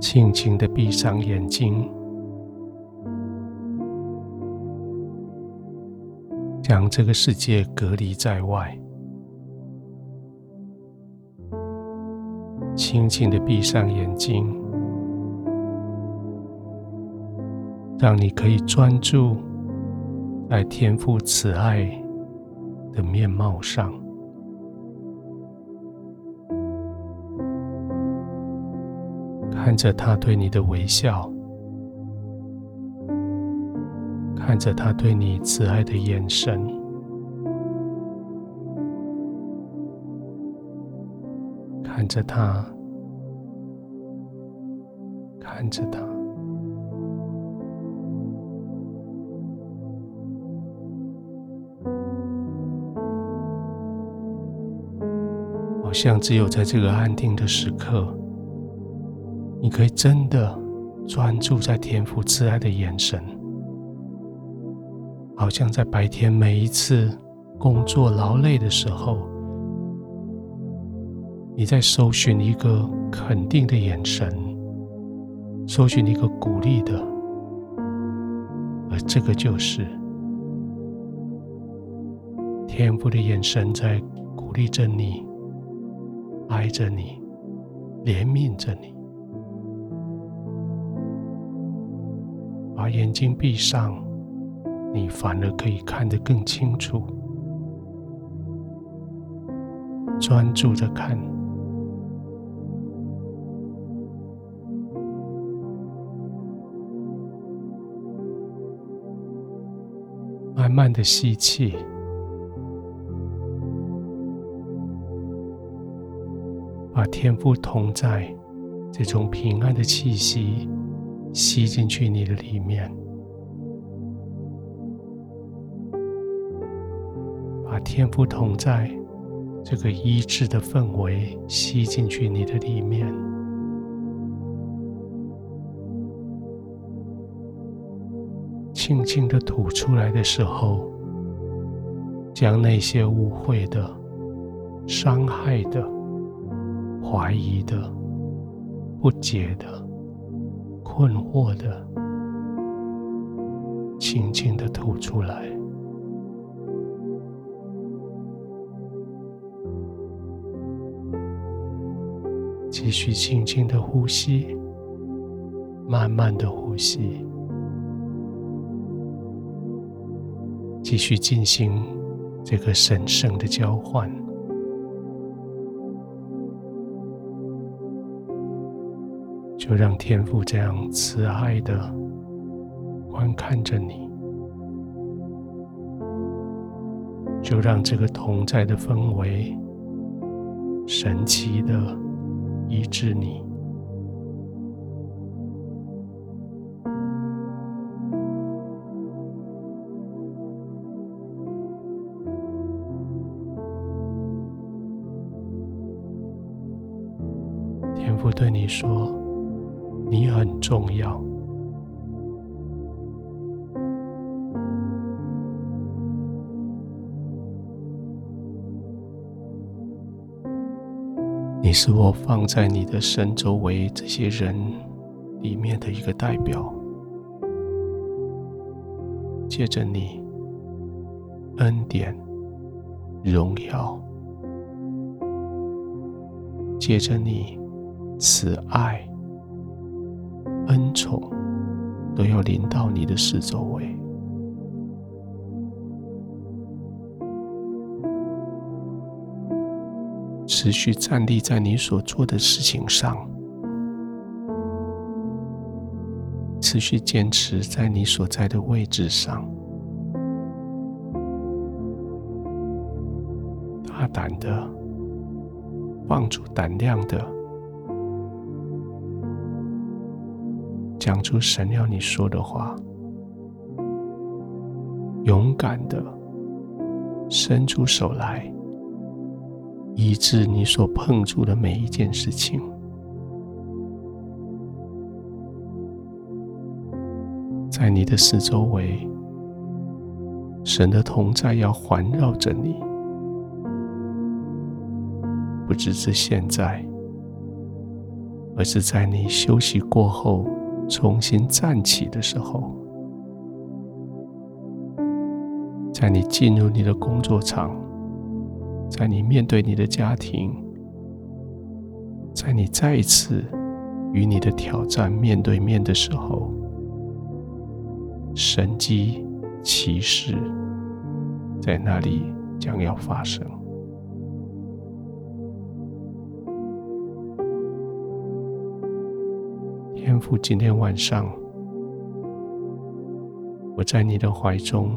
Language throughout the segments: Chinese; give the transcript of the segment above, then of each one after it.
轻轻的闭上眼睛，将这个世界隔离在外。轻轻的闭上眼睛，让你可以专注在天赋慈爱的面貌上。看着他对你的微笑，看着他对你慈爱的眼神，看着他，看着他，好像只有在这个安定的时刻。你可以真的专注在天父慈爱的眼神，好像在白天每一次工作劳累的时候，你在搜寻一个肯定的眼神，搜寻一个鼓励的，而这个就是天父的眼神在鼓励着你，爱着你，怜悯着你。眼睛闭上，你反而可以看得更清楚。专注着看，慢慢的吸气，把天父同在这种平安的气息。吸进去你的里面，把天赋同在这个医治的氛围吸进去你的里面，轻轻的吐出来的时候，将那些误会的、伤害的、怀疑的、不解的。困惑的，轻轻的吐出来，继续轻轻的呼吸，慢慢的呼吸，继续进行这个神圣的交换。就让天父这样慈爱的观看着你，就让这个同在的氛围神奇的医治你。要，你是我放在你的身周围这些人里面的一个代表。借着你，恩典、荣耀；借着你，慈爱。恩宠都要临到你的四周围，持续站立在你所做的事情上，持续坚持在你所在的位置上，大胆的，放足胆量的。讲出神要你说的话，勇敢的伸出手来，医治你所碰触的每一件事情。在你的四周围，神的同在要环绕着你，不只是现在，而是在你休息过后重新站起的时候，在你进入你的工作场，在你面对你的家庭，在你再一次与你的挑战面对面的时候，神迹奇事在那里将要发生。天父，今天晚上，我在你的怀中，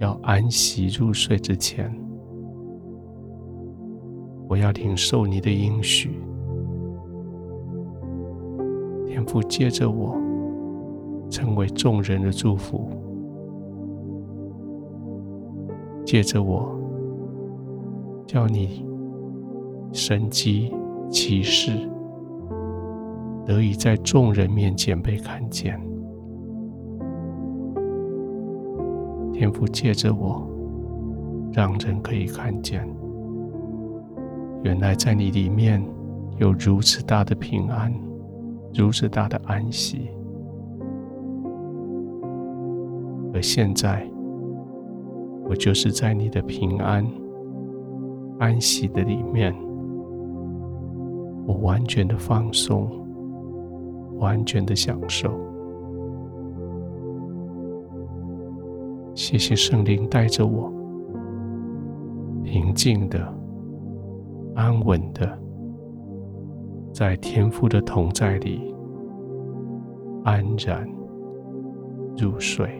要安息入睡之前，我要领受你的应许。天父，借着我成为众人的祝福，借着我叫你神迹奇事。得以在众人面前被看见，天父借着我，让人可以看见，原来在你里面有如此大的平安，如此大的安息。而现在，我就是在你的平安、安息的里面，我完全的放松。完全的享受。谢谢圣灵带着我，平静的、安稳的，在天父的同在里安然入睡。